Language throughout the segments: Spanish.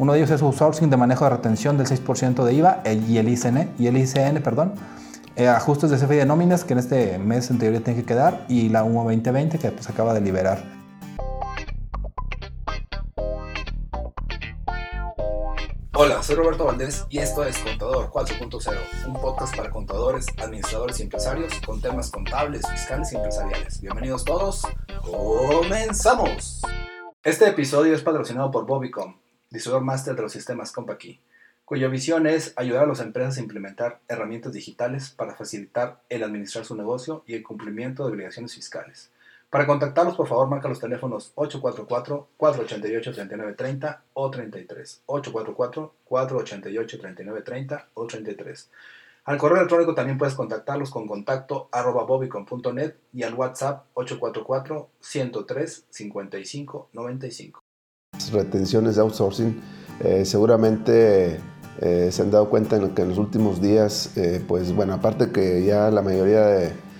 Uno de ellos es outsourcing de manejo de retención del 6% de IVA y el ICN, y el ICN, perdón. Eh, ajustes de CFI de nóminas que en este mes en teoría tienen que quedar y la 1 2020 que pues acaba de liberar. Hola, soy Roberto Valdés y esto es Contador 4.0, un podcast para contadores, administradores y empresarios con temas contables, fiscales y empresariales. Bienvenidos todos, comenzamos. Este episodio es patrocinado por Bobicom, distribuidor máster de los sistemas CompaKey, cuya visión es ayudar a las empresas a implementar herramientas digitales para facilitar el administrar su negocio y el cumplimiento de obligaciones fiscales. Para contactarlos, por favor, marca los teléfonos 844-488-3930 o 33. 844-488-3930 o 33. Al correo electrónico también puedes contactarlos con contacto arroba bobicon.net y al WhatsApp 844-103-5595. Retenciones de outsourcing, eh, seguramente eh, se han dado cuenta en que en los últimos días, eh, pues bueno, aparte que ya la mayoría de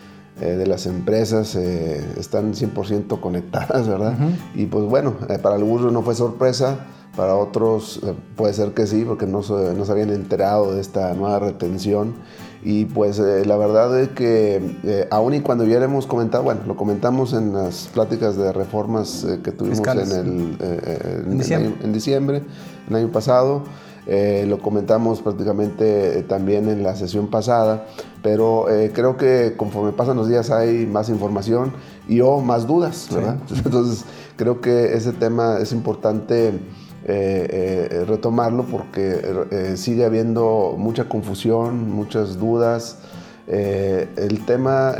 de las empresas están 100% conectadas, ¿verdad? Y pues bueno, para algunos no fue sorpresa, para otros puede ser que sí, porque no se, no se habían enterado de esta nueva retención. Y pues la verdad es que aún y cuando hemos comentado, bueno, lo comentamos en las pláticas de reformas que tuvimos en, el, en, diciembre. en diciembre, el año pasado, eh, lo comentamos prácticamente eh, también en la sesión pasada, pero eh, creo que conforme pasan los días hay más información y o más dudas, ¿verdad? Entonces creo que ese tema es importante retomarlo porque sigue habiendo mucha confusión, muchas dudas. el tema,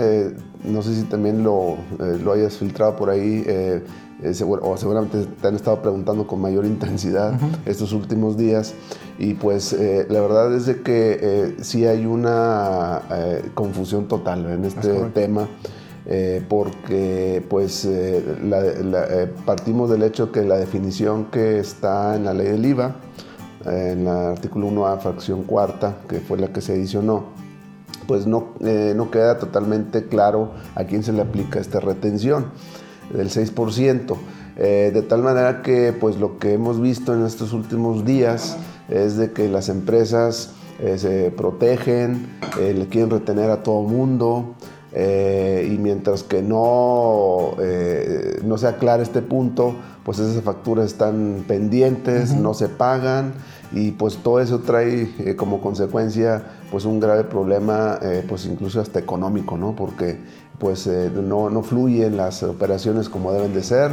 no sé si también lo, lo hayas filtrado por ahí, eh, o seguramente te han estado preguntando con mayor intensidad estos últimos días. Y pues eh, la verdad es de que eh, sí hay una confusión total en este tema. Porque pues partimos del hecho que la definición que está en la ley del IVA, en el artículo 1A, fracción cuarta, que fue la que se adicionó, pues no, no queda totalmente claro a quién se le aplica esta retención del 6%. Eh, de tal manera que pues lo que hemos visto en estos últimos días es de que las empresas eh, se protegen, eh, le quieren retener a todo mundo y mientras que no, no se aclara este punto, pues esas facturas están pendientes, no se pagan y pues todo eso trae como consecuencia pues un grave problema pues incluso hasta económico, ¿no? Porque pues eh, no, no, fluyen las operaciones como deben de ser.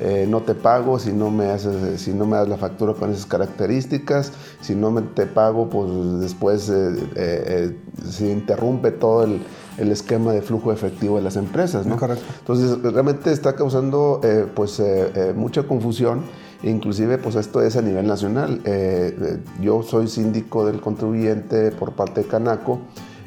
Eh, no te pago si no me haces, si no me das la factura con esas características, si no me, te pago, pues después eh, se interrumpe todo el, el, esquema de flujo efectivo de las empresas, ¿no? Entonces realmente está causando pues mucha confusión, inclusive pues esto es a nivel nacional. yo soy síndico del contribuyente por parte de Canaco.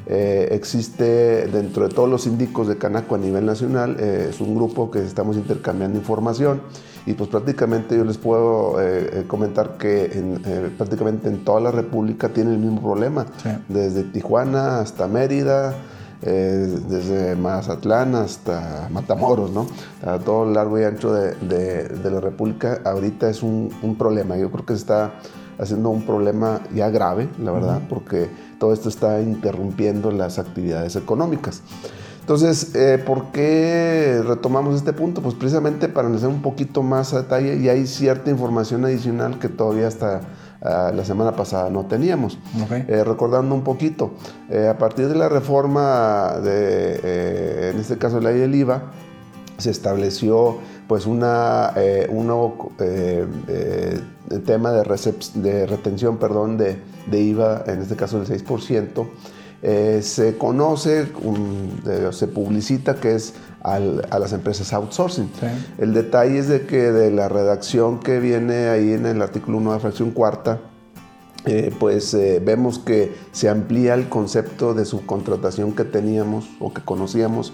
Eh, existe dentro de todos los síndicos de Canaco a nivel nacional, eh, es un grupo que estamos intercambiando información y pues prácticamente yo les puedo eh, comentar que prácticamente en toda la República tienen el mismo problema, desde Tijuana hasta Mérida, desde Mazatlán hasta Matamoros, ¿no? A todo el largo y ancho de, la República ahorita es un, un problema, yo creo que está haciendo un problema ya grave, la verdad, porque todo esto está interrumpiendo las actividades económicas. Entonces, eh, ¿por qué retomamos este punto? Pues precisamente para analizar un poquito más a detalle y hay cierta información adicional que todavía hasta ah, la semana pasada no teníamos. Eh, recordando un poquito, eh, a partir de la reforma de, en este caso, la ley del IVA, se estableció pues una, un nuevo tema de, de retención perdón, de, de, IVA, en este caso del 6%, eh, se conoce, se publicita que es a las empresas outsourcing. El detalle es de que de la redacción que viene ahí en el artículo 1 de fracción cuarta, eh, pues eh, vemos que se amplía el concepto de subcontratación que teníamos o que conocíamos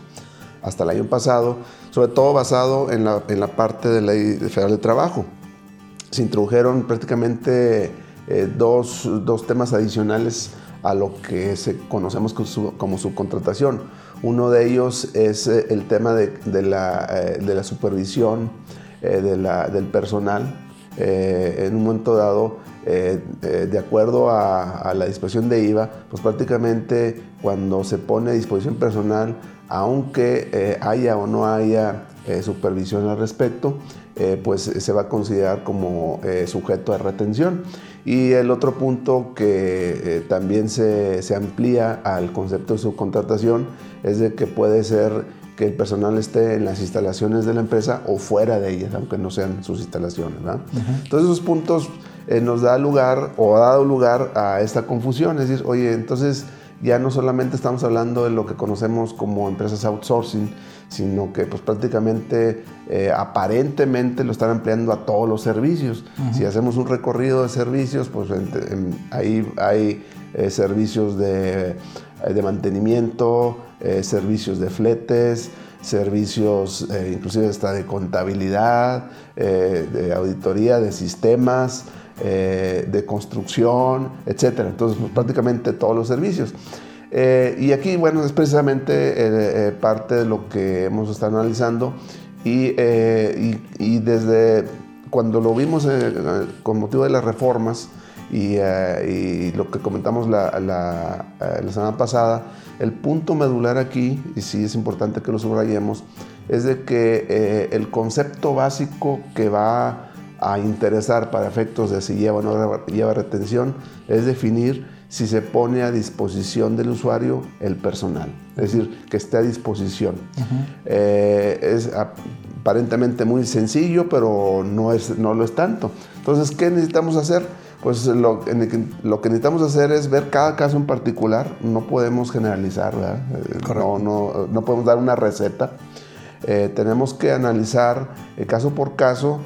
hasta el año pasado, sobre todo basado en la, en la parte de la ley federal de trabajo se introdujeron prácticamente eh, dos, dos, temas adicionales a lo que se conocemos como, subcontratación. Uno de ellos es eh, el tema de, eh, la, supervisión la, del personal eh, en un momento dado, eh, eh, de acuerdo a, la disposición de IVA, pues prácticamente cuando se pone a disposición personal, aunque haya o no haya supervisión al respecto, pues se va a considerar como sujeto de retención. Y el otro punto que también se, se amplía al concepto de subcontratación es de que puede ser que el personal esté en las instalaciones de la empresa o fuera de ellas, aunque no sean sus instalaciones. Entonces esos puntos eh, nos da lugar o ha dado lugar a esta confusión, es decir, oye, entonces ya no solamente estamos hablando de lo que conocemos como empresas outsourcing, sino que pues prácticamente eh, aparentemente lo están empleando a todos los servicios. Si hacemos un recorrido de servicios, pues ahí hay eh, servicios de, de mantenimiento, eh, servicios de fletes, servicios eh, inclusive hasta de contabilidad, eh, de auditoría de sistemas, de construcción, etc. Entonces, pues, prácticamente todos los servicios. Y aquí, bueno, es precisamente parte de lo que hemos estado analizando. Y, y, desde cuando lo vimos con motivo de las reformas y, lo que comentamos la, la, la semana pasada, el punto medular aquí, y sí es importante que lo subrayemos, es de que eh, el concepto básico que va a interesar para efectos de si lleva o no lleva retención es definir si se pone a disposición del usuario el personal, es decir, que esté a disposición. Eh, es aparentemente muy sencillo, pero no, es, no lo es tanto. Entonces, ¿qué necesitamos hacer? pues lo, lo, que necesitamos hacer es ver cada caso en particular, no podemos generalizar, ¿verdad? Eh, no, no, no, podemos dar una receta. Eh, tenemos que analizar eh, caso por caso.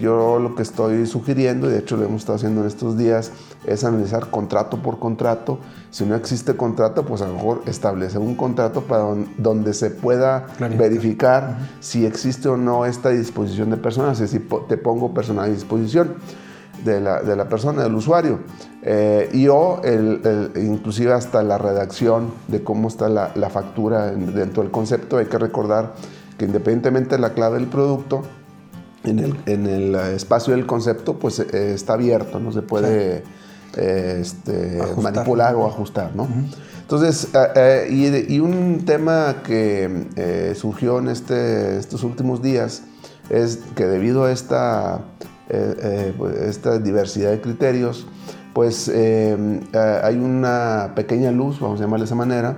Yo lo que estoy sugiriendo, y de hecho lo hemos estado haciendo en estos días, es analizar contrato por contrato. Si no existe contrato, pues a lo mejor establecer un contrato para donde se pueda verificar si existe o no esta disposición de personas, es decir, te pongo personal a disposición de la, de la persona, del usuario. Eh, y o el, inclusive hasta la redacción de cómo está la, la, factura dentro del concepto. Hay que recordar que independientemente de la clave del producto, en el, en el espacio del concepto, pues eh, está abierto, no se puede eh, este, manipular o ajustar. ¿no? Entonces, y, y, un tema que surgió en este, estos últimos días es que debido a esta eh, eh, pues, esta diversidad de criterios, pues eh, hay una pequeña luz, vamos a llamarle de esa manera,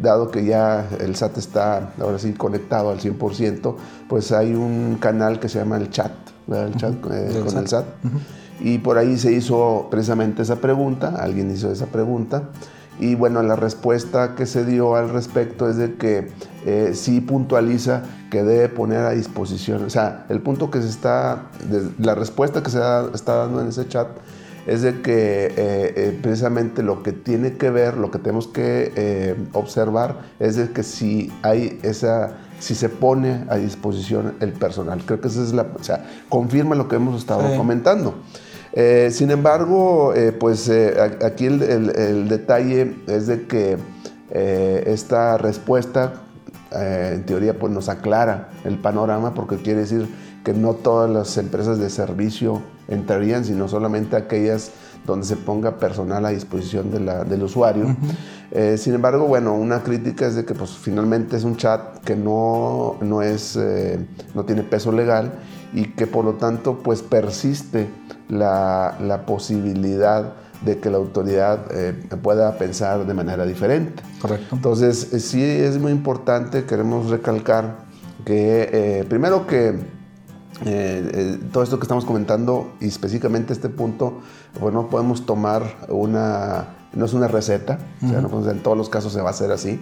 dado que ya el SAT está ahora sí conectado al 100%, pues hay un canal que se llama el chat, el chat con el SAT. Y por ahí se hizo precisamente esa pregunta, alguien hizo esa pregunta. Y bueno, la respuesta que se dio al respecto es de que eh, sí puntualiza que debe poner a disposición, o sea, el punto que se está, la respuesta que se está dando en ese chat es de que eh, eh, precisamente lo que tiene que ver, lo que tenemos que observar es de que si hay esa, si se pone a disposición el personal. Creo que esa es la, o sea, confirma lo que hemos estado comentando. Eh, sin embargo, eh, pues eh, aquí el, detalle es de que esta respuesta, en teoría, pues nos aclara el panorama porque quiere decir que no todas las empresas de servicio entrarían, sino solamente aquellas donde se ponga personal a disposición del usuario. sin embargo, bueno, una crítica es de que pues, finalmente es un chat que no, no, es, no tiene peso legal y que por lo tanto pues persiste la, posibilidad de que la autoridad eh, pueda pensar de manera diferente. Correcto. Entonces, eh, sí es muy importante, queremos recalcar que, eh, primero que todo esto que estamos comentando y específicamente este punto, bueno, podemos tomar una, no es una receta, o sea, no, en todos los casos se va a hacer así.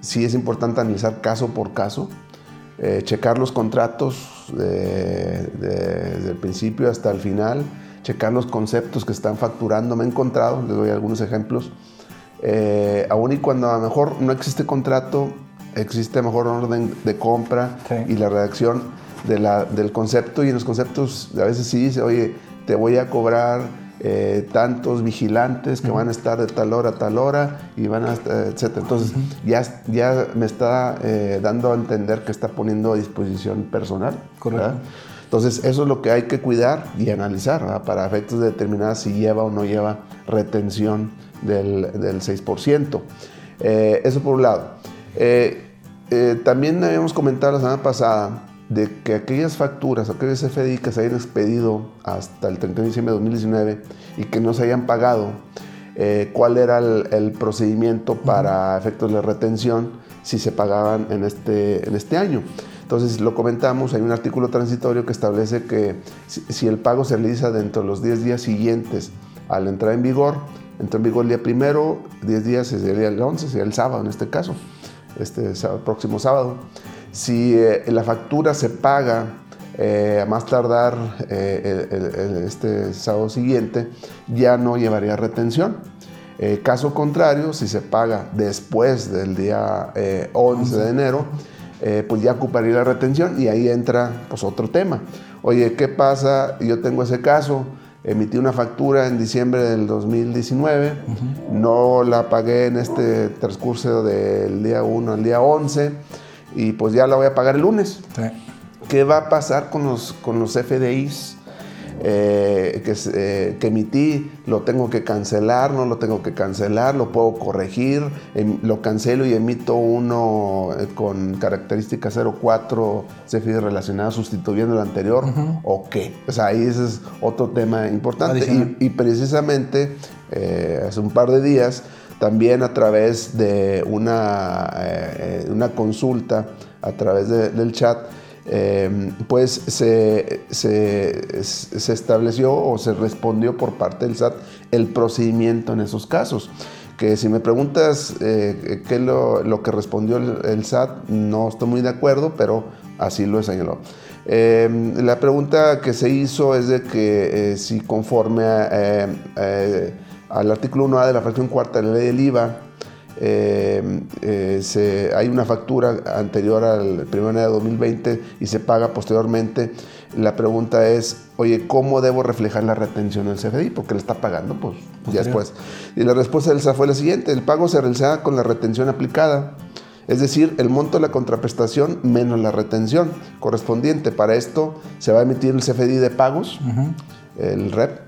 Sí es importante analizar caso por caso, checar los contratos desde el principio hasta el final, checar los conceptos que están facturando. Me he encontrado, les doy algunos ejemplos, eh, aún y cuando a lo mejor no existe contrato, existe mejor orden de compra y la redacción de la, del concepto y en los conceptos a veces sí dice, oye, te voy a cobrar eh, tantos vigilantes que van a estar de tal hora a tal hora y van a estar, etc. Entonces ya, ya me está eh, dando a entender que está poniendo a disposición personal. Correcto. Entonces, eso es lo que hay que cuidar y analizar para efectos de determinar si lleva o no lleva retención del, del 6%. Eh, eso por un lado. Eh, eh, también habíamos comentado la semana pasada de que aquellas facturas, aquellos FDI que se hayan expedido hasta el 31 de diciembre de 2019 y que no se hayan pagado, cuál era el, procedimiento para efectos de retención si se pagaban en este, en este año. Entonces lo comentamos, hay un artículo transitorio que establece que si, el pago se realiza dentro de los 10 días siguientes a la entrada en vigor, entró en vigor el día primero, 10 días sería el 11, sería el sábado en este caso, este próximo sábado. Si eh, la factura se paga eh, a más tardar eh, este sábado siguiente, ya no llevaría retención. caso contrario, si se paga después del día 11 de enero, pues ya ocuparía la retención y ahí entra pues otro tema. Oye, ¿qué pasa? Yo tengo ese caso, emití una factura en diciembre del 2019, no la pagué en este transcurso del día 1 al día 11 y pues ya la voy a pagar el lunes. ¿Qué va a pasar con los, con los FDIs? Eh, que, eh, que, emití, lo tengo que cancelar, no lo tengo que cancelar, lo puedo corregir, em, lo cancelo y emito uno eh, con característica 04 CFI relacionado sustituyendo el anterior, o qué. O sea, ahí ese es otro tema importante. Y, precisamente hace un par de días, también a través de una, una consulta, a través del chat, eh, pues se, estableció o se respondió por parte del SAT el procedimiento en esos casos. Que si me preguntas eh, qué es lo, que respondió el, SAT, no estoy muy de acuerdo, pero así lo señaló. Eh, la pregunta que se hizo es de que si conforme al artículo 1A de la fracción cuarta de la ley del IVA, eh, eh, hay una factura anterior al 1 de enero de 2020 y se paga posteriormente. La pregunta es, oye, ¿cómo debo reflejar la retención del CFDI? Porque le está pagando, pues ya después. Y la respuesta del SAT fue la siguiente, el pago se realiza con la retención aplicada. Es decir, el monto de la contraprestación menos la retención correspondiente. Para esto se va a emitir el CFDI de pagos, el REP,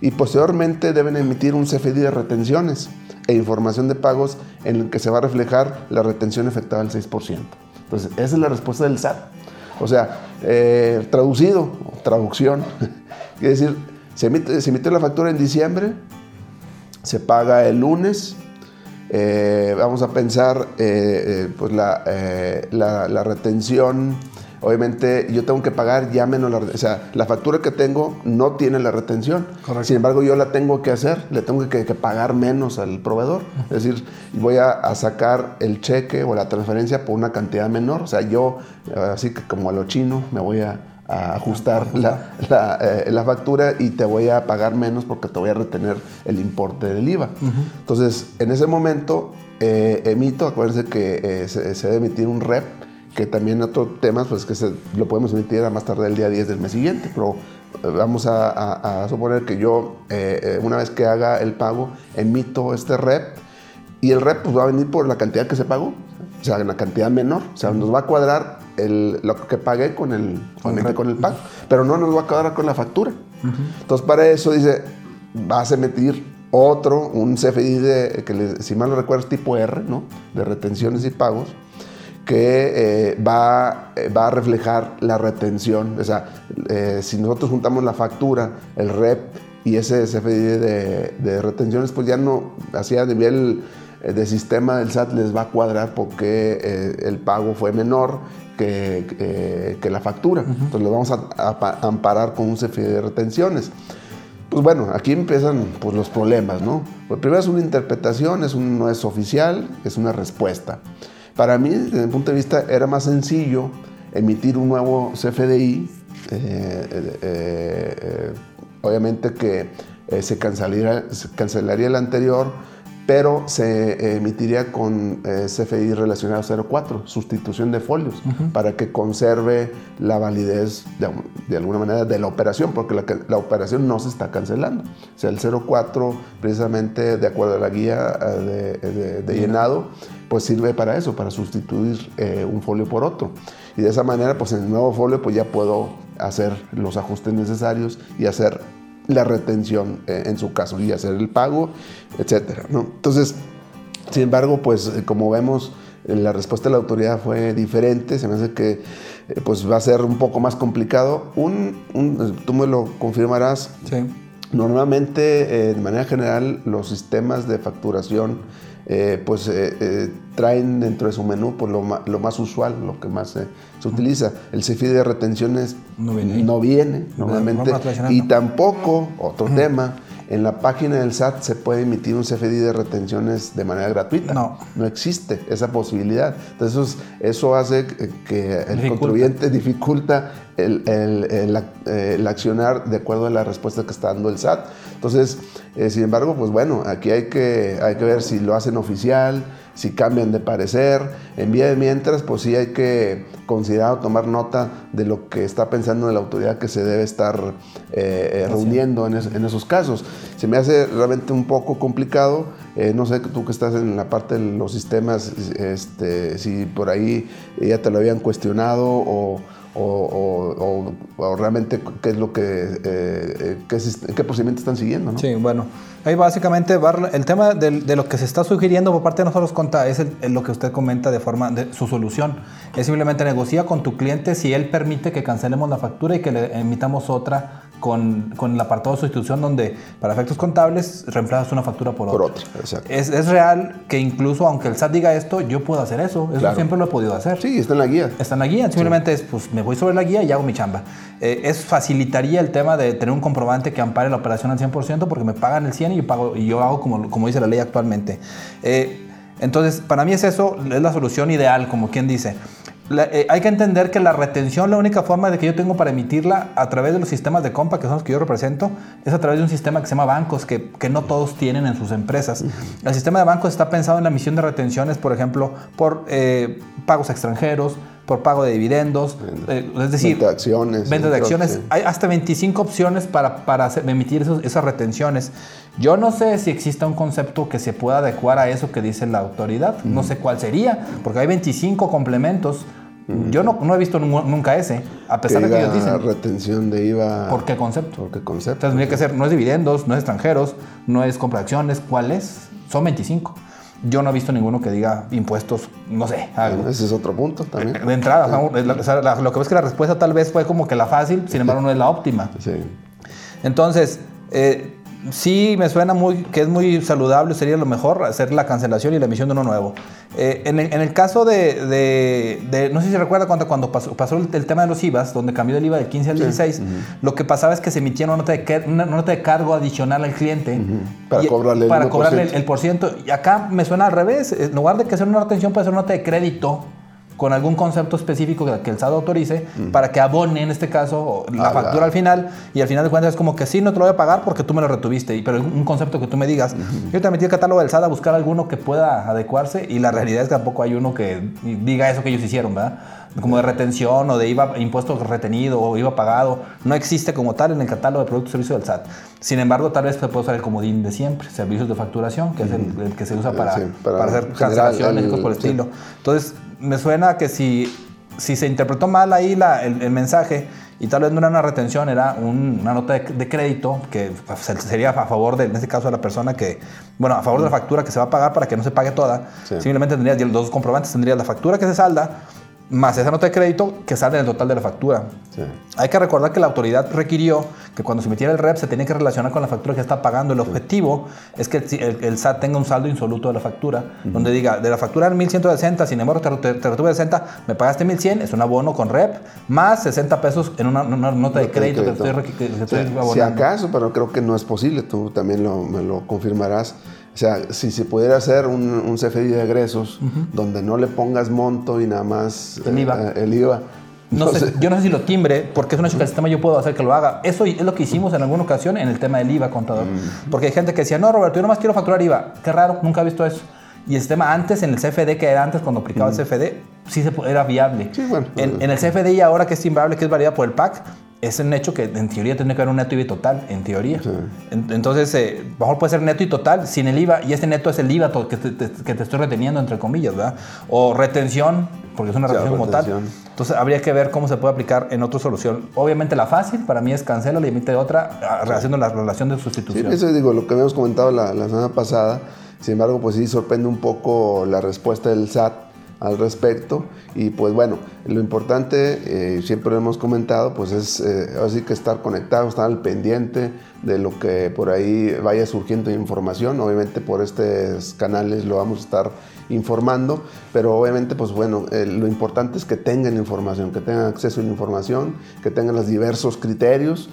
y posteriormente deben emitir un CFDI de retenciones e información de pagos en el que se va a reflejar la retención efectuada del 6%. Entonces, esa es la respuesta del SAT. O sea, eh, traducido, traducción, quiere decir, se emite, la factura en diciembre, se paga el lunes, eh, vamos a pensar eh, pues la retención obviamente yo tengo que pagar ya menos la O sea, la factura que tengo no tiene la retención. Sin embargo, yo la tengo que hacer, le tengo que, pagar menos al proveedor. Es decir, voy a, sacar el cheque o la transferencia por una cantidad menor. O sea, yo, así que como a lo chino, me voy a, ajustar eh, la, factura y te voy a pagar menos porque te voy a retener el importe del IVA. Entonces, en ese momento eh, emito, acuérdense que eh, se, se, debe emitir un REP que también otro tema, pues que se, lo podemos emitir a más tarde el día 10 del mes siguiente, pero eh, vamos a, suponer que yo, eh, eh, una vez que haga el pago, emito este REP y el REP pues, va a venir por la cantidad que se pagó, o sea, una cantidad menor, o sea, nos va a cuadrar el, lo que pagué con el, con, el, con el pago, pero no nos va a cuadrar con la factura. Entonces, para eso dice, vas a emitir otro, un CFI de, que si mal no recuerdo es tipo R, ¿no? De retenciones y pagos que eh, va, eh, va, a reflejar la retención. O sea, eh, si nosotros juntamos la factura, el REP y ese CFDI de, de retenciones, pues ya no, así a nivel de sistema del SAT les va a cuadrar porque el pago fue menor que, que la factura. Entonces lo vamos a, amparar con un CFDI de retenciones. Pues bueno, aquí empiezan pues, los problemas, ¿no? Pues primero es una interpretación, es un, no es oficial, es una respuesta. Para mí, desde mi punto de vista, era más sencillo emitir un nuevo CFDI, eh, eh, eh, obviamente que se cancelaría, se cancelaría el anterior, pero se emitiría con eh, CFI relacionado 04, sustitución de folios, para que conserve la validez de, alguna manera de la operación, porque la, operación no se está cancelando. O sea, el 04, precisamente de acuerdo a la guía de, llenado, pues sirve para eso, para sustituir eh, un folio por otro. Y de esa manera, pues en el nuevo folio, pues ya puedo hacer los ajustes necesarios y hacer la retención eh, en su caso y hacer el pago, etcétera. ¿no? Entonces, sin embargo, pues eh, como vemos, eh, la respuesta de la autoridad fue diferente, se me hace que pues va a ser un poco más complicado. Un, tú me lo confirmarás. Sí. Normalmente, de manera general, los sistemas de facturación eh, pues eh, eh, traen dentro de su menú pues, lo, lo más usual, lo que más se utiliza. El CFI de retenciones no viene, no viene normalmente. y tampoco, otro tema, en la página del SAT se puede emitir un CFDI de retenciones de manera gratuita. No. No existe esa posibilidad. Entonces, eso hace que el contribuyente dificulta el, el, accionar de acuerdo a la respuesta que está dando el SAT. Entonces, eh, sin embargo, pues bueno, aquí hay que, hay que ver si lo hacen oficial, si cambian de parecer. En vía de mientras, pues sí hay que considerar o tomar nota de lo que está pensando la autoridad que se debe estar eh, eh, reuniendo en, esos casos. Se me hace realmente un poco complicado. no sé, tú que estás en la parte de los sistemas, este, si por ahí ya te lo habían cuestionado o o, realmente qué es lo que, eh, eh, qué, procedimiento están siguiendo. ¿no? Sí, bueno, ahí básicamente el tema de, lo que se está sugiriendo por parte de nosotros conta es lo que usted comenta de forma de su solución. Es simplemente negocia con tu cliente si él permite que cancelemos la factura y que le emitamos otra con, con, el apartado de sustitución donde para efectos contables reemplazas una factura por otra. Por otra, exacto. Es, es, real que incluso aunque el SAT diga esto, yo puedo hacer eso. Eso siempre lo he podido hacer. Sí, está en la guía. Está en la guía. Simplemente es, pues me voy sobre la guía y hago mi chamba. Eh, es facilitaría el tema de tener un comprobante que ampare la operación al 100% porque me pagan el 100 y yo, pago, y yo hago como, como dice la ley actualmente. Eh, entonces, para mí es eso, es la solución ideal, como quien dice. Eh, hay que entender que la retención, la única forma de que yo tengo para emitirla a través de los sistemas de compa, que son los que yo represento, es a través de un sistema que se llama bancos, que, que no todos tienen en sus empresas. El sistema de bancos está pensado en la emisión de retenciones, por ejemplo, por eh, pagos extranjeros, por pago de dividendos, eh, es decir, venta de acciones. Venta de acciones. Hay hasta 25 opciones para, para emitir esas retenciones. Yo no sé si existe un concepto que se pueda adecuar a eso que dice la autoridad. No sé cuál sería, porque hay 25 complementos yo no, no, he visto nunca ese, a pesar de que ellos dicen. retención de IVA. ¿Por qué concepto? ¿Por qué concepto? tendría que ser, no es dividendos, no es extranjeros, no es compra de acciones, ¿cuál es? Son 25. Yo no he visto ninguno que diga impuestos, no sé. Algo. ese es otro punto también. De entrada, lo que ves que la respuesta tal vez fue como que la fácil, sin embargo no es la óptima. Sí. Entonces, eh, sí me suena muy que es muy saludable, sería lo mejor hacer la cancelación y la emisión de uno nuevo. Eh, en, el, caso de, no sé si se recuerda cuando, cuando pasó, el, tema de los IVAs, donde cambió el IVA del 15 al 16, lo que pasaba es que se emitía una nota de, una nota de cargo adicional al cliente. Para cobrarle, para cobrarle el, el por ciento. Y acá me suena al revés, en lugar de que sea una retención, puede ser una nota de crédito con algún concepto específico que el SAT autorice para que abone, en este caso, la ah, factura al final. Y al final de cuentas es como que sí, no te lo voy a pagar porque tú me lo retuviste. Pero un concepto que tú me digas. Yo te metí el catálogo del SAT a buscar alguno que pueda adecuarse y la realidad es que tampoco hay uno que diga eso que ellos hicieron, ¿verdad? Como de retención o de IVA, impuesto retenido o IVA pagado. No existe como tal en el catálogo de productos y servicios del SAT. Sin embargo, tal vez se puede usar el comodín de siempre, servicios de facturación, que es el, que se usa para, para, hacer cancelaciones y cosas por el estilo. Entonces, me suena que si, si se interpretó mal ahí la, el, mensaje y tal vez no era una retención, era una nota de, crédito que sería a favor, de, en este caso, de la persona que, bueno, a favor de la factura que se va a pagar para que no se pague toda. Simplemente tendrías los dos comprobantes, tendrías la factura que se salda más esa nota de crédito que sale en el total de la factura. Hay que recordar que la autoridad requirió que cuando se emitiera el REP se tenía que relacionar con la factura que está pagando. El objetivo es que el, SAT tenga un saldo insoluto de la factura, donde diga, de la factura en 1160, sin embargo te, te, retuve 60, me pagaste 1100, es un abono con REP, más 60 pesos en una, nota de crédito, que estoy, Si acaso, pero creo que no es posible, tú también lo, me lo confirmarás o sea, si se pudiera hacer un, un CFDI de egresos donde no le pongas monto y nada más el IVA. Eh, el IVA. No sé, yo no sé si lo timbre, porque es un hecho que el sistema yo puedo hacer que lo haga. Eso es lo que hicimos en alguna ocasión en el tema del IVA, contador. Porque hay gente que decía, no, Roberto, yo nomás quiero facturar IVA. Qué raro, nunca he visto eso. Y el sistema antes, en el CFD, que era antes cuando aplicaba el CFD, sí se, era viable. Sí, bueno, en, en, el CFD y ahora que es timbrable, que es variable por el PAC, es un hecho que en teoría tiene que haber un neto y total, en teoría. Entonces, eh, mejor puede ser neto y total sin el IVA, y este neto es el IVA que te, que te estoy reteniendo, entre comillas, ¿verdad? O retención, porque es una retención como tal. Entonces habría que ver cómo se puede aplicar en otra solución. Obviamente la fácil para mí es cancela, le emite otra, haciendo la relación de sustitución. Sí, eso digo, lo que habíamos comentado la, la semana pasada, sin embargo, pues sí sorprende un poco la respuesta del SAT al respecto. Y pues bueno, lo importante, eh, siempre lo hemos comentado, pues es eh, así que estar conectado, estar al pendiente de lo que por ahí vaya surgiendo información. Obviamente por estos canales lo vamos a estar informando, pero obviamente pues bueno, eh, lo importante es que tengan información, que tengan acceso a la información, que tengan los diversos criterios.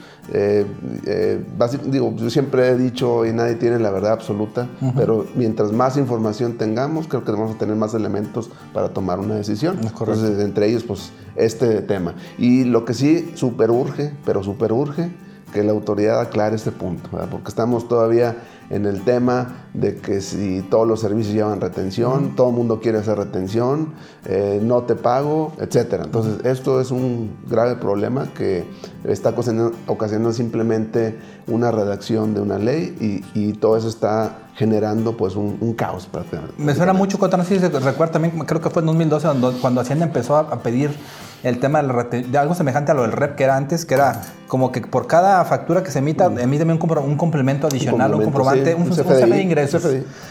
Digo, yo siempre he dicho y nadie tiene la verdad absoluta, pero mientras más información tengamos, creo que vamos a tener más elementos para tomar una decisión. Entonces, entre ellos, pues, este tema. Y lo que sí super urge, pero super urge, que la autoridad aclare este punto, porque estamos todavía en el tema de que si todos los servicios llevan retención, todo el mundo quiere hacer retención, eh, no te pago, etc. Entonces, esto es un grave problema que está ocasionando, simplemente una redacción de una ley y, todo eso está generando pues un, caos Me suena mucho, sé si recuerda también, creo que fue en 2012 cuando, cuando Hacienda empezó a pedir el tema de algo semejante a lo del REP que era antes, que era como que por cada factura que se emita, mm. emíteme un, un, complemento adicional, un, comprobante, un, CFDI, de ingresos.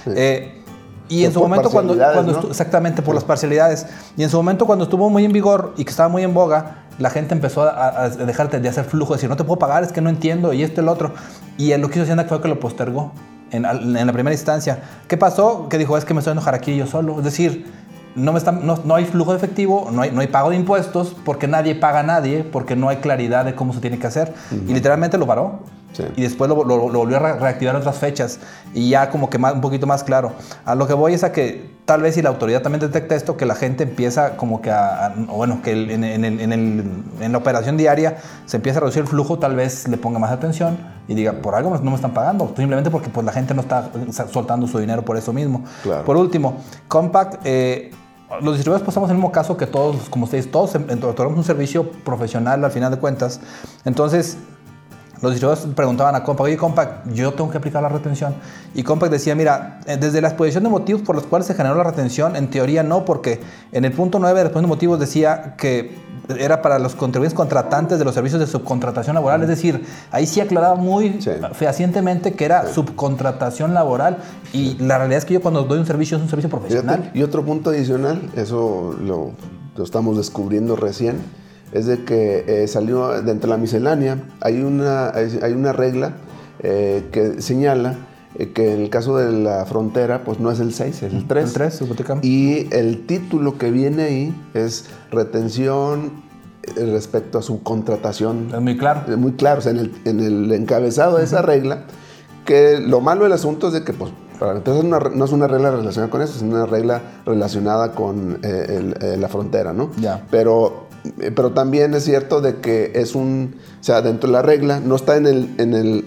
Eh, y en su momento cuando, cuando exactamente por las parcialidades, y en su momento cuando estuvo muy en vigor y que estaba muy en boga, la gente empezó a, dejarte de hacer flujo, decir, no te puedo pagar, es que no entiendo, y esto y el otro. Y lo que hizo Hacienda fue que lo postergó en, en, la primera instancia. ¿Qué pasó? Que dijo, es que me estoy enojar aquí yo solo. Es decir, no, me no, hay flujo de efectivo, no hay, no hay pago de impuestos, porque nadie paga a nadie, porque no hay claridad de cómo se tiene que hacer. Y literalmente lo paró. Y después lo, volvió a reactivar en otras fechas y ya como que más, un poquito más claro. A lo que voy es a que tal vez si la autoridad también detecta esto, que la gente empieza como que a, bueno, que en, en, en, en, la operación diaria se empieza a reducir el flujo, tal vez le ponga más atención y diga, por algo no me están pagando, simplemente porque pues la gente no está soltando su dinero por eso mismo. Por último, Compact... Eh, los distribuidores en el mismo caso que todos, como ustedes, todos otorgamos un servicio profesional al final de cuentas. Entonces, los distribuidores preguntaban a Compact, oye Compact, yo tengo que aplicar la retención. Y Compact decía, mira, eh, desde la exposición de motivos por los cuales se generó la retención, en teoría no, porque en el punto 9 de la de motivos decía que era para los contribuyentes contratantes de los servicios de subcontratación laboral, es decir, ahí sí aclaraba muy fehacientemente que era subcontratación laboral y la realidad es que yo cuando doy un servicio es un servicio profesional. Y otro punto adicional, eso lo, lo estamos descubriendo recién, es de que eh, salió dentro de la miscelánea, hay una, hay una regla eh, que señala que en el caso de la frontera, pues no es el 6, es el 3. El 3, Y el título que viene ahí es retención respecto a su contratación. Es muy claro. muy claro, o sea, en el, en el encabezado de esa regla, que lo malo del asunto es de que, pues, para entonces no es una regla relacionada con eso, es una regla relacionada con la frontera, ¿no? Ya. Pero eh, pero también es cierto de que es un, o sea, dentro de la regla, no está en el, en el,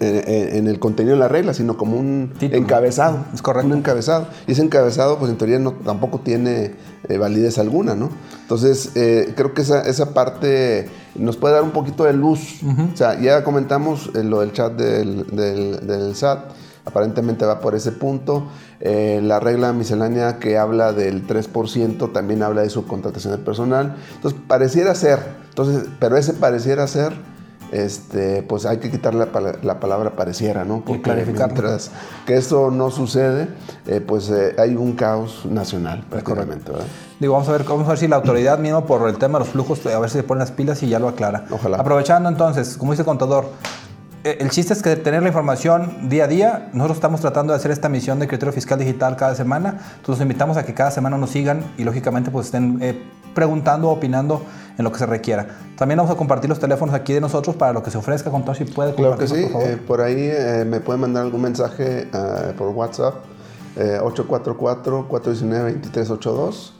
en, el contenido de la regla, sino como un encabezado. Es correcto. Un encabezado. Y ese encabezado, pues en teoría no, tampoco tiene eh, validez alguna, ¿no? Entonces, eh, creo que esa, esa, parte nos puede dar un poquito de luz. O sea, ya comentamos lo del chat del, del, del SAT aparentemente va por ese punto. Eh, la regla miscelánea que habla del 3% también habla de subcontratación del personal. Entonces, pareciera ser, entonces, pero ese pareciera ser, este, pues hay que quitarle la, palabra pareciera, ¿no? Porque clarificar. mientras que eso no sucede, eh, pues eh, hay un caos nacional prácticamente. Digo, vamos a, ver, vamos a ver si la autoridad mismo por el tema de los flujos, a ver si se ponen las pilas y ya lo aclara. Ojalá. Aprovechando entonces, como dice el contador, eh, el chiste es que tener la información día a día, nosotros estamos tratando de hacer esta misión de criterio fiscal digital cada semana, entonces los invitamos a que cada semana nos sigan y lógicamente pues estén eh, preguntando, opinando en lo que se requiera. También vamos a compartir los teléfonos aquí de nosotros para lo que se ofrezca con todo si puede Claro que sí, por, eh, por ahí me pueden mandar algún mensaje por WhatsApp 844-419-2382.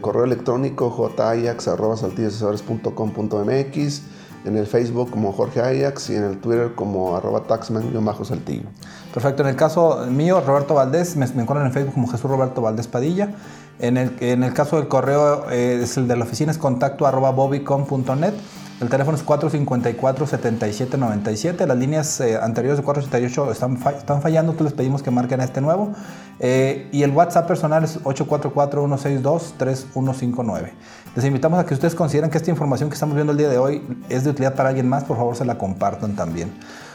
correo electrónico jayax.com.mx en el Facebook como Jorge Ajax y en el Twitter como arroba taxman-saltillo. Perfecto. En el caso mío, Roberto Valdés, me, me encuentran en Facebook como Jesús Roberto Valdés Padilla. En el, caso del correo eh, es el de la oficina, es contacto arroba bobicom.net. El teléfono es 454-7797. Las líneas eh, anteriores de 488 están, están fallando, entonces les pedimos que marquen este nuevo. Eh, y el WhatsApp personal es 844-162-3159. Les invitamos a que ustedes consideren que esta información que estamos viendo el día de hoy es de utilidad para alguien más, por favor se la compartan también.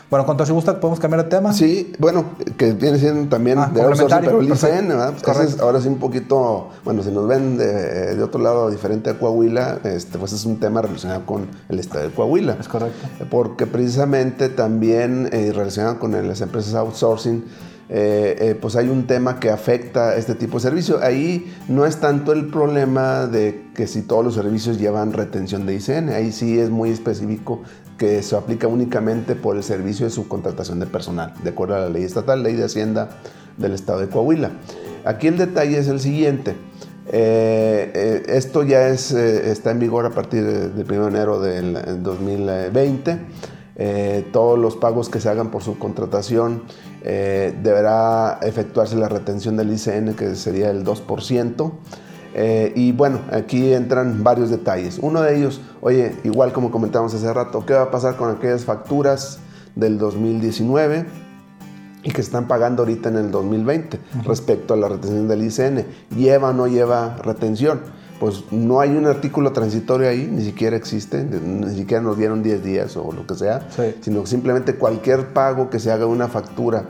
Bueno, con todo si gusta, ¿podemos cambiar de tema? Sí, bueno, que viene siendo también Ah, de outsourcing, pero el. ICN, ¿verdad? Ese es ahora sí un poquito, bueno, si nos ven de, de otro lado diferente a Coahuila, este, pues es un tema relacionado con el estado de Coahuila. Es correcto. Porque precisamente también eh, relacionado con las empresas outsourcing, eh, eh, pues hay un tema que afecta este tipo de servicio. Ahí no es tanto el problema de que si todos los servicios llevan retención de ICN, ahí sí es muy específico que se aplica únicamente por el servicio de subcontratación de personal, de acuerdo a la ley estatal, ley de Hacienda del Estado de Coahuila. Aquí el detalle es el siguiente. Eh, eh, esto ya eh, está en vigor a partir de- del 1 de enero del eh, 2020. Eh, todos los pagos que se hagan por subcontratación deberá efectuarse la retención del ICN, que sería el 2%. Eh, y bueno, aquí entran varios detalles. Uno de ellos, oye, igual como comentamos hace rato, ¿qué va a pasar con aquellas facturas del 2019? y que están pagando ahorita en el 2020 respecto a la retención del ICN. ¿Lleva o no lleva retención? Pues no hay un artículo transitorio ahí, ni siquiera existe, ni siquiera nos dieron 10 días o lo que sea, Sí. sino simplemente cualquier pago que se haga de una factura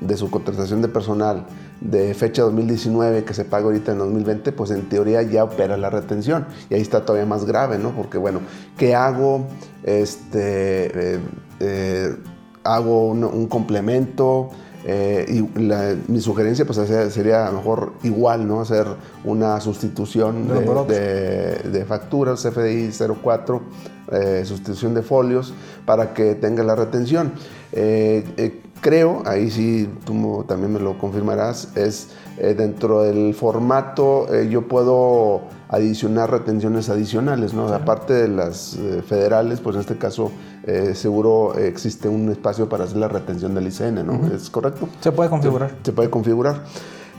de su contratación de personal de fecha 2019 que se paga ahorita en 2020, pues en teoría ya opera la retención. Y ahí está todavía más grave, ¿no? Porque bueno, ¿qué hago? Este, eh, eh, hago un, un complemento. eh, y la- mi sugerencia pues sería a lo mejor igual, ¿no? Hacer una sustitución De de, facturas, CFDI 04, eh, sustitución de folios para que tenga la retención. Eh, creo, ahí sí tú también me lo confirmarás, es eh, dentro del formato eh, yo puedo adicionar retenciones adicionales, ¿no? Aparte de las eh, federales, pues en este caso seguro existe un espacio para hacer la retención del ICN, ¿no? ¿Es correcto? Se puede configurar. Se puede configurar.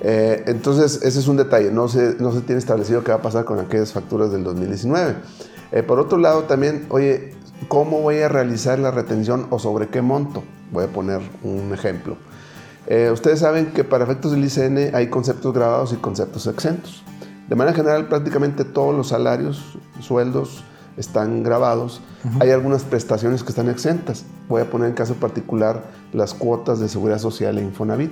Eh, entonces, ese es un detalle. No se, no se tiene establecido qué va a pasar con aquellas facturas del 2019. Eh, por otro lado, también, oye, ¿cómo voy a realizar la retención o sobre qué monto? Voy a poner un ejemplo. Eh, ustedes saben que para efectos del ICN hay conceptos grabados y conceptos exentos. De manera general, prácticamente todos los salarios, sueldos están grabados. Hay algunas prestaciones que están exentas. Voy a poner en caso particular las cuotas de seguridad social e Infonavit.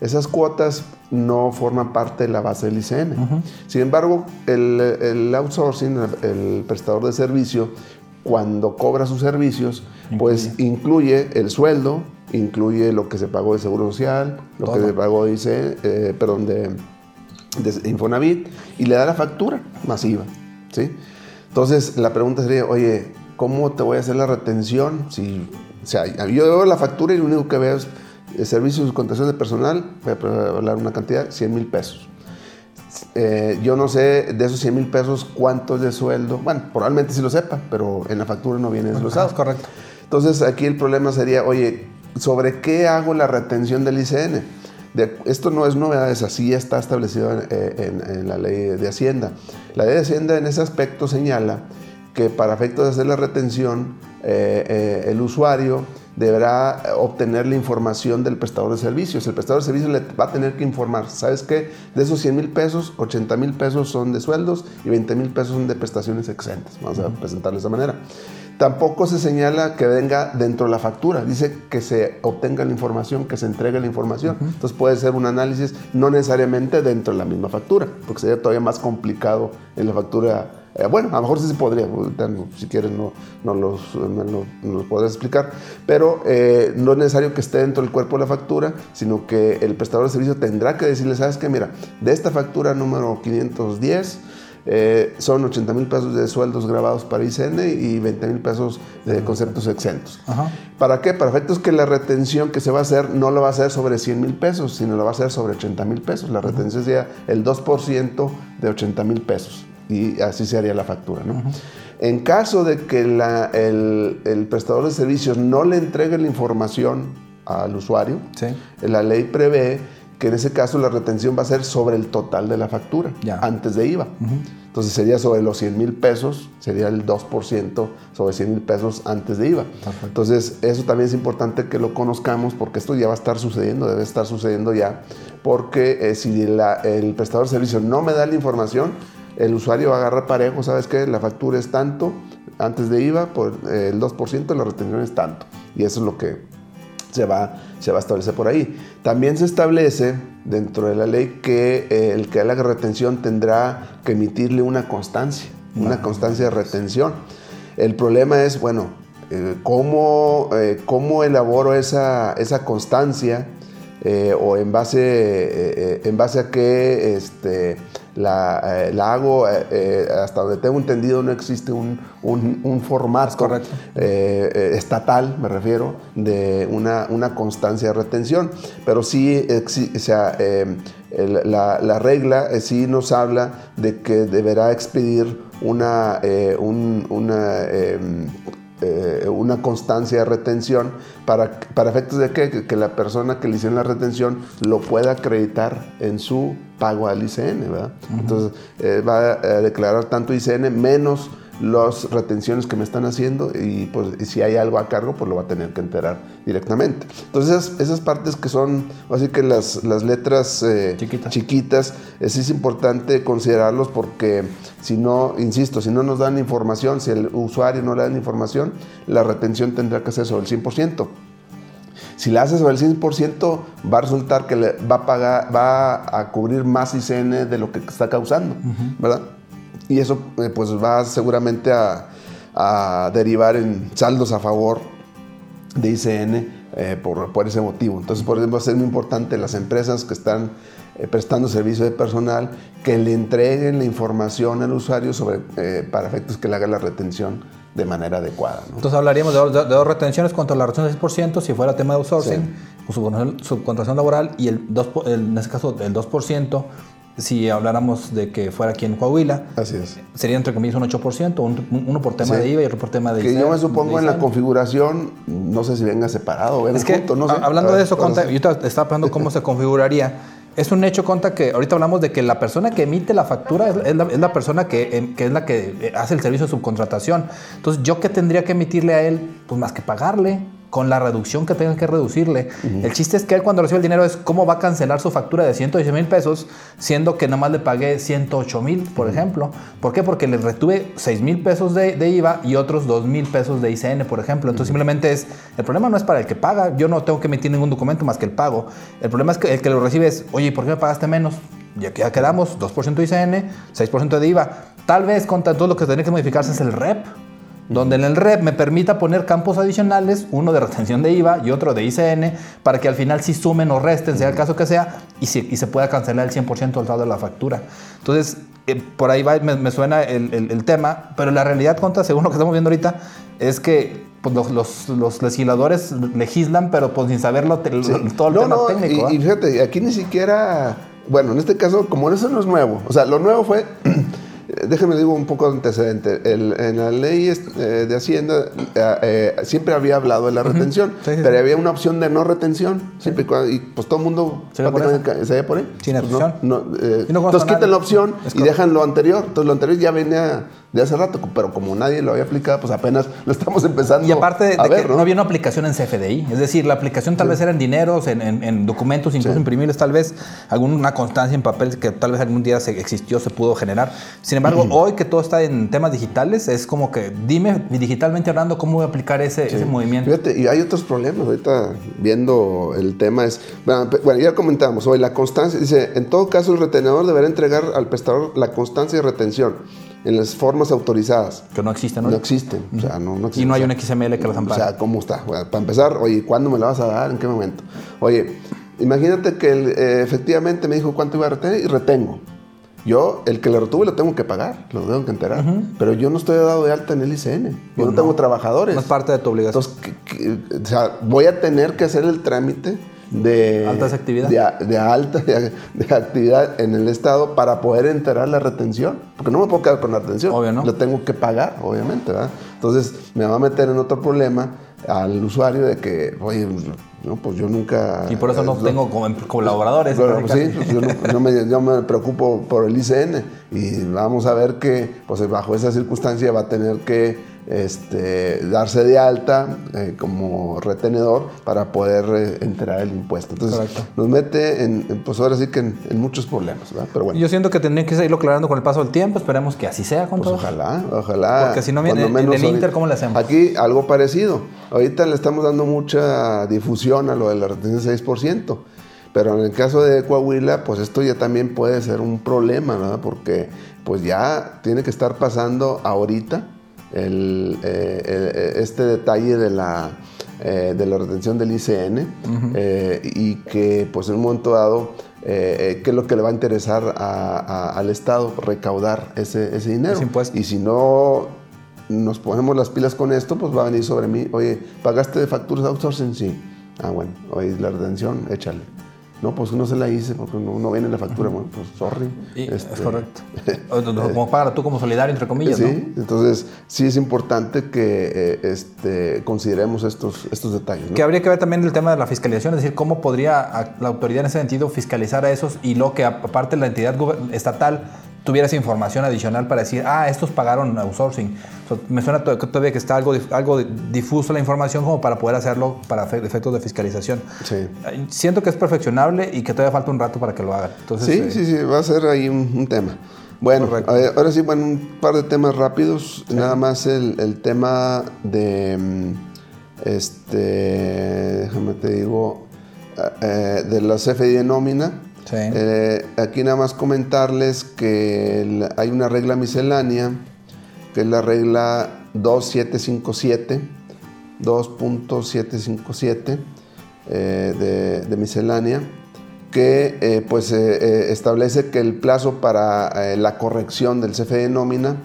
Esas cuotas no forman parte de la base del ICN. Sin embargo, el, el outsourcing, el prestador de servicio, cuando cobra sus servicios, pues incluye el sueldo, incluye lo que se pagó de Seguro Social, lo que se pagó de ICN, eh, perdón, de, de Infonavit, y le da la factura masiva, ¿sí? Entonces, la pregunta sería, oye, ¿cómo te voy a hacer la retención? Si, o sea, yo veo la factura y lo único que veo es el servicio de contratación de personal, voy a hablar una cantidad, 100 mil pesos. Eh, yo no sé de esos 100 mil pesos cuánto es de sueldo. Bueno, probablemente sí lo sepa, pero en la factura no viene desglosado. Es correcto. Entonces aquí el problema sería, oye, ¿sobre qué hago la retención del ICN? De- esto no es novedades, así ya está establecido en, eh, en- en la ley de Hacienda. La ley de Hacienda en ese aspecto señala que para efectos de hacer la retención, eh, eh, el usuario deberá obtener la información del prestador de servicios. El prestador de servicios le va a tener que informar, ¿sabes qué? De esos 100 mil pesos, 80 mil pesos son de sueldos y 20 mil pesos son de prestaciones exentas. Vamos a presentarlo de esa manera. Tampoco se señala que venga dentro de la factura. Dice que se obtenga la información, que se entregue la información. Entonces puede ser un análisis no necesariamente dentro de la misma factura, porque sería todavía más complicado en la factura. Eh, bueno, a lo mejor sí se podría, no, si quieres no, no los, no los podrás explicar, pero eh, no es necesario que esté dentro del cuerpo de la factura, sino que el prestador de servicio tendrá que decirle, ¿sabes qué? Mira, de esta factura número 510, eh, son 80 mil pesos de sueldos grabados para ICN y 20 mil pesos de conceptos exentos. Ajá. ¿Para qué? Para efectos que la retención que se va a hacer no lo va a hacer sobre 100 mil pesos, sino lo va a hacer sobre 80 mil pesos. La retención sería el 2% de 80 mil pesos y así se haría la factura. ¿no? En caso de que la- el, el prestador de servicios no le entregue la información al usuario, Sí. la ley prevé que en ese caso la retención va a ser sobre el total de la factura, Ya. antes de IVA. Entonces sería sobre los 100 mil pesos, sería el 2% sobre 100 mil pesos antes de IVA. Entonces eso también es importante que lo conozcamos porque esto ya va a estar sucediendo, debe estar sucediendo ya, porque eh, si el prestador de servicio no me da la información, el usuario va a agarrar parejo, ¿sabes qué? La factura es tanto antes de IVA, por eh, el 2%, la retención es tanto. Y eso es lo que se va, se va a establecer por ahí. También se establece dentro de la ley que eh, el que haga retención tendrá que emitirle una constancia, una constancia de retención. El problema es, bueno, eh, ¿cómo, ¿cómo, elaboro esa, esa constancia o en base, en base a qué este, la, eh, la hago, eh, eh, hasta donde tengo entendido, no existe un, un, formato estatal, me refiero, de una, una, constancia de retención, pero sí, o sea, la, la, regla sí nos habla de que deberá expedir una, una una constancia de retención para, para efectos de que, que, la persona que le hicieron la retención lo pueda acreditar en su pago al ICN, ¿verdad? Entonces eh, va a declarar tanto ICN menos las retenciones que me están haciendo y pues si hay algo a cargo pues lo va a tener que enterar directamente. Entonces esas, partes que son así que las, las letras eh, chiquitas, es importante considerarlos porque si no, insisto, si no nos dan información, si el usuario no le dan información, la retención tendrá que ser sobre el 100%. Si la hace sobre el 100%, va a resultar que le va a pagar, va a cubrir más ICN de lo que está causando, ¿verdad? y eso eh, pues va seguramente a, derivar en saldos a favor de ICN eh, por, ese motivo. Entonces, por eso va a ser muy importante las empresas que están eh, prestando servicio de personal que le entreguen la información al usuario sobre, para efectos que le haga la retención de manera adecuada. Entonces hablaríamos de, dos retenciones contra la retención del 6% si fuera tema de outsourcing, sí. subcontratación laboral y el 2, en ese caso el 2% si habláramos de que fuera aquí en Coahuila, Así es. sería entre comillas un 8%, uno por tema de IVA y otro por tema de Que yo me supongo en la configuración, no sé si venga separado o es que, no sé. Hablando de eso, Conta, yo estaba pensando cómo se configuraría. Es un hecho, Conta, que ahorita hablamos de que la persona que emite la factura es la, persona que, que, es la que hace el servicio de subcontratación. Entonces, ¿yo qué tendría que emitirle a él? Pues más que pagarle con la reducción que tengan que reducirle. El chiste es que él cuando recibe el dinero es cómo va a cancelar su factura de 110 mil pesos, siendo que nada más le pagué 108 mil, por ejemplo. ¿Por qué? Porque le retuve 6 mil pesos de, IVA y otros 2 mil pesos de ICN, por ejemplo. Entonces simplemente es, el problema no es para el que paga, yo no tengo que emitir ningún documento más que el pago. El problema es que el que lo recibe es, oye, ¿por qué me pagaste menos? Ya, ya quedamos, 2% de ICN, 6% de IVA. Tal vez con todo lo que tendría que modificarse es el REP donde en el REP me permita poner campos adicionales, uno de retención de IVA y otro de ICN, para que al final sí sumen o resten, sea el caso que sea, y, se pueda cancelar el 100% del saldo de la factura. Entonces, eh, por ahí va, me, suena el, tema, pero la realidad, contra, según lo que estamos viendo ahorita, es que pues, los, legisladores legislan, pero pues sin saberlo todo el tema técnico. Y, y, fíjate, aquí ni siquiera, bueno, en este caso, como eso no es nuevo, o sea, lo nuevo fue déjeme digo un poco de antecedente. en la ley eh, de Hacienda eh, eh, siempre había hablado de la retención, pero había una opción de no retención. Siempre y, pues todo el mundo se veía por ahí. Sin pues, no, entonces quiten la opción y dejan lo anterior. Entonces lo anterior ya venía de hace rato, pero como nadie lo había aplicado, pues apenas lo estamos empezando y aparte de, que ¿no? había una aplicación en CFDI, es decir, la aplicación tal vez era en dineros, en, documentos, incluso imprimibles, tal vez alguna constancia en papel que tal vez algún día se existió, se pudo generar. Sin embargo, hoy que todo está en temas digitales, es como que dime digitalmente hablando cómo voy a aplicar ese, ese movimiento. Fíjate, y hay otros problemas, ahorita viendo el tema es, bueno, ya comentamos, hoy la constancia, dice, en todo caso el retenedor deberá entregar al prestador la constancia de retención en las formas autorizadas. Que no existen, ¿no? No existen. O sea, no, no Y no hay un XML que las ampare. O sea, ¿cómo está? para empezar, oye, ¿cuándo me la vas a dar? ¿En qué momento? Oye, imagínate que eh, efectivamente me dijo cuánto iba a retener y retengo. Yo, el que le retuve lo tengo que pagar, lo tengo que enterar. Pero yo no estoy dado de alta en el ICN. Yo pues no, tengo trabajadores. No es parte de tu obligación. Entonces, o sea, voy a tener que hacer el trámite de, Altas actividades. de, alta de, actividad en el Estado para poder enterar la retención. Porque no me puedo quedar con la retención. Obvio, ¿no? Lo tengo que pagar, obviamente. ¿verdad? Entonces me va a meter en otro problema al usuario de que, oye, No, pues yo nunca... Y por eso no eh, tengo como colaboradores. Bueno, pues sí, pues yo, no, yo me, yo me preocupo por el ICN y vamos a ver que pues bajo esa circunstancia va a tener que este, darse de alta eh, como retenedor para poder eh, enterar el impuesto. Entonces Correcto. nos mete en, en, pues ahora sí que en, en muchos problemas, ¿verdad? Pero bueno, Yo siento que tendría que irlo aclarando con el paso del tiempo. Esperemos que así sea con pues todo. ojalá, ojalá. Porque si no, cuando en- el Inter, ¿cómo le hacemos? Aquí algo parecido. Ahorita le estamos dando mucha difusión a lo de la retención del 6%. Pero en el caso de Coahuila, pues esto ya también puede ser un problema, ¿verdad? Porque pues ya tiene que estar pasando ahorita el, eh, el- este detalle de la, eh, de la retención del ICN eh, y que pues en un momento dado, eh, eh, ¿qué es lo que le va a interesar a- a- al Estado? Recaudar ese, ese dinero. Y si no nos ponemos las pilas con esto, pues va a venir sobre mí, oye, ¿pagaste de facturas de outsourcing? Sí. Ah, bueno, oye, la retención, échale. No, pues no se la hice porque no, no viene la factura. Bueno, pues sorry. Y- Este, Es correcto. Como para tú como solidario, entre comillas, Sí, ¿no? entonces sí es importante que eh, este, consideremos estos, estos detalles. ¿no? Que habría que ver también el tema de la fiscalización, es decir, cómo podría la autoridad en ese sentido fiscalizar a esos y lo que aparte la entidad estatal tuviera esa información adicional para decir, ah, estos pagaron outsourcing. O sea, me suena todavía que está algo, algo difuso la información como para poder hacerlo para efe- efectos de fiscalización. Sí. Siento que es perfeccionable y que todavía falta un rato para que lo hagan. Entonces, Sí, eh, sí, sí, va a ser ahí un, un tema. Bueno, eh, ahora sí, bueno, un par de temas rápidos. Nada más el, el tema de, mm, este, déjame te digo, eh, de la CFDI nómina. Eh, aquí nada más comentarles que hay una regla miscelánea, que es la regla 2757, 2.757 eh, de, de miscelánea, que eh, pues eh, establece que el plazo para la corrección del CFE de nómina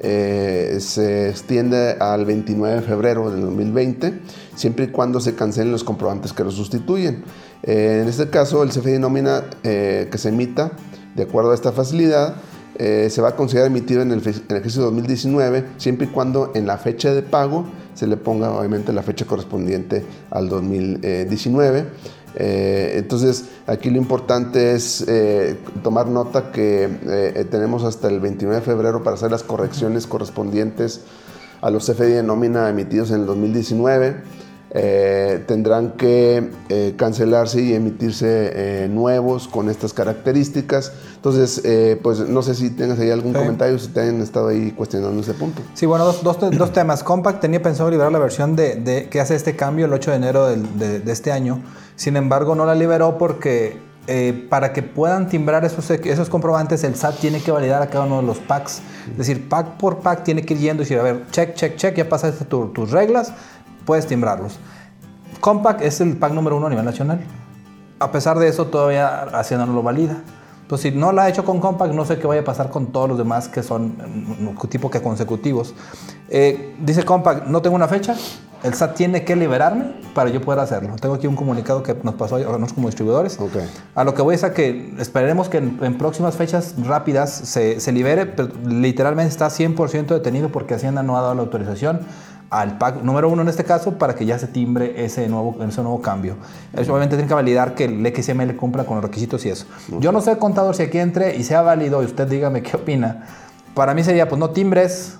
se extiende al 29 de febrero del 2020, siempre y cuando se cancelen los comprobantes que lo sustituyen. Eh, en este caso, el CFE de nómina eh, que se emita, de acuerdo a esta facilidad, eh, se va a considerar emitido en el, ejercicio 2019, siempre y cuando en la fecha de pago se le ponga obviamente la fecha correspondiente al 2019. Eh, entonces, aquí lo importante es tomar nota que tenemos hasta el 29 de febrero para hacer las correcciones correspondientes a los CFDI nómina emitidos en el 2019. Eh, tendrán que eh, cancelarse y emitirse eh, nuevos con estas características. Entonces, pues no sé si tengas ahí algún Sí. comentario, si te han estado ahí cuestionando ese punto. Sí, bueno, dos, dos, dos temas. Compact tenía pensado liberar la versión de, de- que hace este cambio el 8 de enero del- de, de este año. Sin embargo, no la liberó porque para que puedan timbrar esos, esos comprobantes, el SAT tiene que validar a cada uno de los packs. Es decir, pack por pack tiene que ir yendo y decir, a ver, check, check, check, ya pasaste tu- tus reglas, puedes timbrarlos. Compact es el pack número uno a nivel nacional. A pesar de eso, todavía Hacienda no lo valida. Entonces, si no la ha hecho con Compact, no sé qué vaya a pasar con todos los demás que son mm, tipo que consecutivos. Eh, dice Compact, no tengo una fecha. El SAT tiene que liberarme para yo poder hacerlo. Tengo aquí un comunicado que nos pasó a nosotros como distribuidores. Ok. A lo que voy es a que esperaremos que en, en próximas fechas rápidas se, se libere, pero literalmente está 100% detenido porque Hacienda no ha dado la autorización al pack número uno en este caso para que ya se timbre ese nuevo, ese nuevo cambio. Eso obviamente tiene que validar que el XML cumpla con los requisitos y eso. Yo no sé, contador, si aquí entre y sea válido y usted dígame qué opina. Para mí sería, pues no timbres.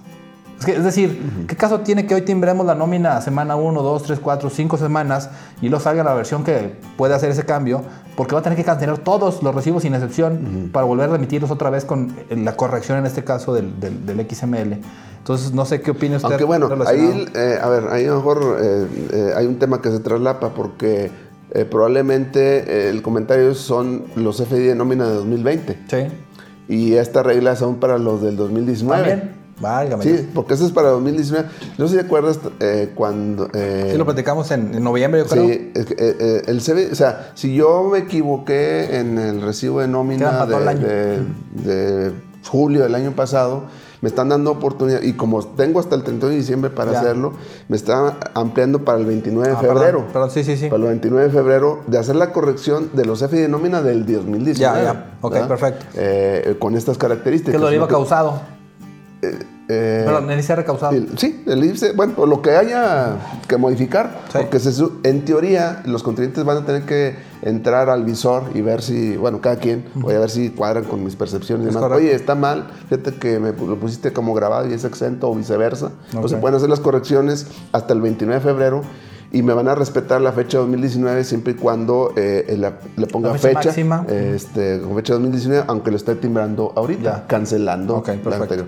Es, que- es decir, ¿qué caso tiene que hoy timbremos la nómina semana 1, 2, 3, 4, 5 semanas y luego salga la versión que puede hacer ese cambio? Porque va a tener que cancelar todos los recibos sin excepción para volver a emitirlos otra vez con la corrección en este caso del, del- del XML. Entonces, no sé qué opina usted. Aunque bueno, ahí, eh, a ver, ahí a lo mejor eh, eh, hay un tema que se traslapa porque eh, probablemente eh, el comentario son los FDI de nómina de 2020 Sí. y estas reglas son para los del 2019. También. Válgame. Sí, porque eso es para 2019. No sé si te acuerdas eh, cuando... eh, Sí, lo platicamos en, en noviembre, yo creo. Sí, eh, eh, el CB, o sea, si yo me equivoqué en el recibo de nómina de, año. de- de julio del año pasado, me están dando oportunidad, y como tengo hasta el 31 de diciembre para Ya. hacerlo, me están ampliando para el 29 de Ah, febrero. Perdón, perdón, sí, sí, sí. Para el 29 de febrero, de hacer la corrección de los FI de nómina del 2019. Ya, ya. Ok, ¿verdad? perfecto. Eh, con estas características. Que lo iba causado. Eh, Perdón, el recausado. el- sí, el IPSE, bueno, lo que haya que modificar, Sí. porque se en teoría los contribuyentes van a tener que entrar al visor y ver si, bueno, cada quien, voy a ver si cuadran con mis percepciones y demás. correcto. Oye, está mal, fíjate que me lo pusiste como grabado y es exento o viceversa. Pues se pueden hacer las correcciones hasta el 29 de febrero y me van a respetar la fecha 2019 siempre y cuando eh, la- le ponga La fecha fecha, este, con fecha 2019, aunque lo esté timbrando ahorita, Ya. cancelando Ok, la anterior.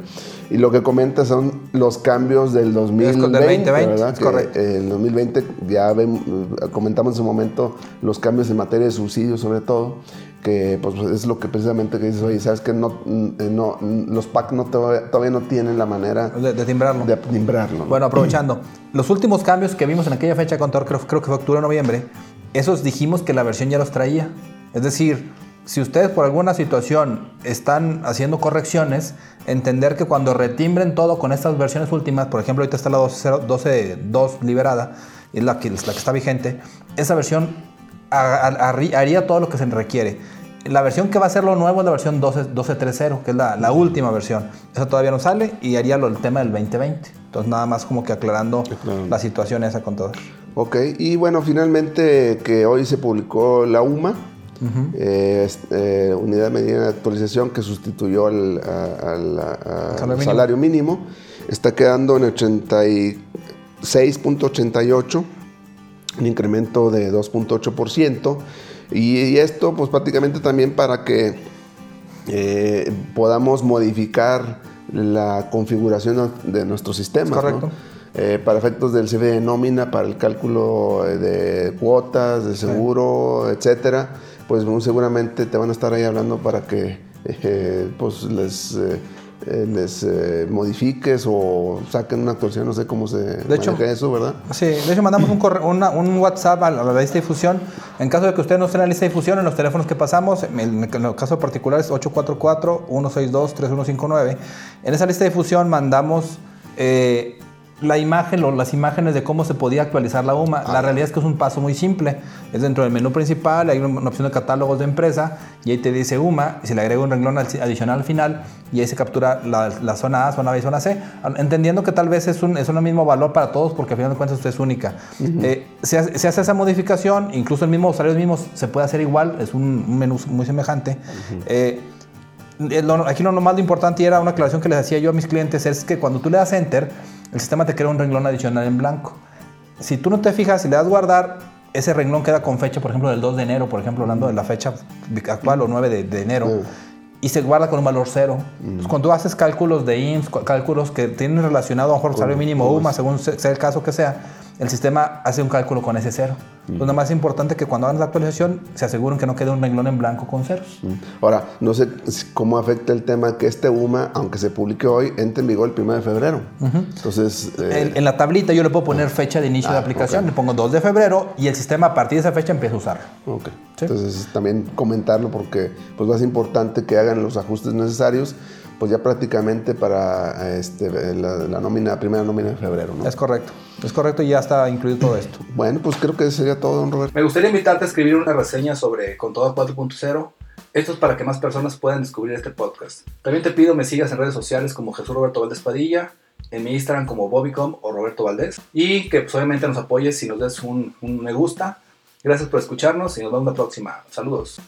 Y lo que comenta son los cambios del 2020, 2020, ¿verdad? es Que, correcto. eh, En 2020 ya ven- comentamos en su momento los cambios en materia de subsidios sobre todo, que pues es lo que precisamente que dices, oye, sabes que no, mm, no, los PAC no todavía, no tienen la manera De, de timbrarlo. de timbrarlo. ¿no? Bueno, aprovechando, los últimos cambios que vimos en aquella fecha de contador, creo, creo que fue octubre o noviembre, esos dijimos que la versión ya los traía. Es decir, si ustedes por alguna situación están haciendo correcciones, entender que cuando retimbren todo con estas versiones últimas, por ejemplo, ahorita está la 12.2 liberada, es la que, es la que está vigente, esa versión haría todo lo que se requiere. La versión que va a ser lo nuevo es la versión 12 12.3.0, que es la, la última versión. Esa todavía no sale y haría lo, el tema del 2020. Entonces, nada más como que aclarando la situación esa con todo. Ok, y bueno, finalmente que hoy se publicó la UMA, eh, es- eh, Unidad de Medida de Actualización que sustituyó al, a- al- a- al Salario salario, mínimo. mínimo, está quedando en 86.88, un incremento de 2.8%, y, y esto pues prácticamente también para que eh, podamos modificar la configuración de nuestros sistemas. ¿no? correcto. Eh, para efectos del CFE de nómina, para el cálculo eh, de cuotas, de seguro, etcétera, pues muy seguramente te van a estar ahí hablando para que eh, pues les, eh, les eh, modifiques o saquen una actualización, no sé cómo se hecho- maneja eso, ¿verdad? Sí, de hecho mandamos un, corre- una- un WhatsApp a la, a la lista de difusión. En caso de que usted no esté en la lista de difusión, en los teléfonos que pasamos, en el, en el caso particular es 844-162-3159. En esa lista de difusión mandamos eh, la imagen o las imágenes de cómo se podía actualizar la UMA. La realidad es que es un paso muy simple. Es dentro del menú principal, hay una opción de catálogos de empresa y ahí te dice UMA y se le agrega un renglón al- adicional al final y ahí se captura la, la zona A, zona B y zona C. Entendiendo que tal vez es un, es un mismo valor para todos porque al final de cuentas usted es única. Eh, se, hace, se hace esa modificación, incluso el mismo usuario mismos se puede hacer igual, es un, un menú muy semejante. Eh, eh, aquí lo nomás lo importante y era una aclaración que les hacía yo a mis clientes es que cuando tú le das enter, el sistema te crea un renglón adicional en blanco. Si tú no te fijas y le das guardar, ese renglón queda con fecha, por ejemplo, del 2 de enero, por ejemplo, hablando de la fecha actual o 9 de, de enero, Mm. y se guarda con un valor cero. Entonces, cuando tú haces cálculos de IMSS, cu- cálculos que tienen relacionado a lo mejor salario mínimo UMA, según se- sea el caso que sea, el sistema hace un cálculo con ese cero. Entonces, nada más es importante que cuando hagan la actualización se aseguren que no quede un renglón en blanco con ceros. Mm. Ahora, no sé cómo afecta el tema que este UMA, aunque se publique hoy, entre en vigor el 1 de febrero. Entonces, eh, En, en la tablita yo le puedo poner fecha de inicio de Ah, aplicación, ok. le pongo 2 de febrero y el sistema a partir de esa fecha empieza a usarlo. Ok. Sí. Entonces también comentarlo porque pues ser importante que hagan los ajustes necesarios, pues ya prácticamente para este, la, la nómina, primera nómina de febrero. ¿no? Es correcto, es correcto y ya está incluido todo esto. Bueno, pues creo que sería todo, don Roberto. Me gustaría invitarte a escribir una reseña sobre Contador 4.0. Esto es para que más personas puedan descubrir este podcast. También te pido me sigas en redes sociales como Jesús Roberto Valdés Padilla, en mi Instagram como Bobicom o Roberto Valdés. Y que pues, obviamente nos apoyes si nos des un, un me gusta. Gracias por escucharnos y nos vemos la próxima. Saludos.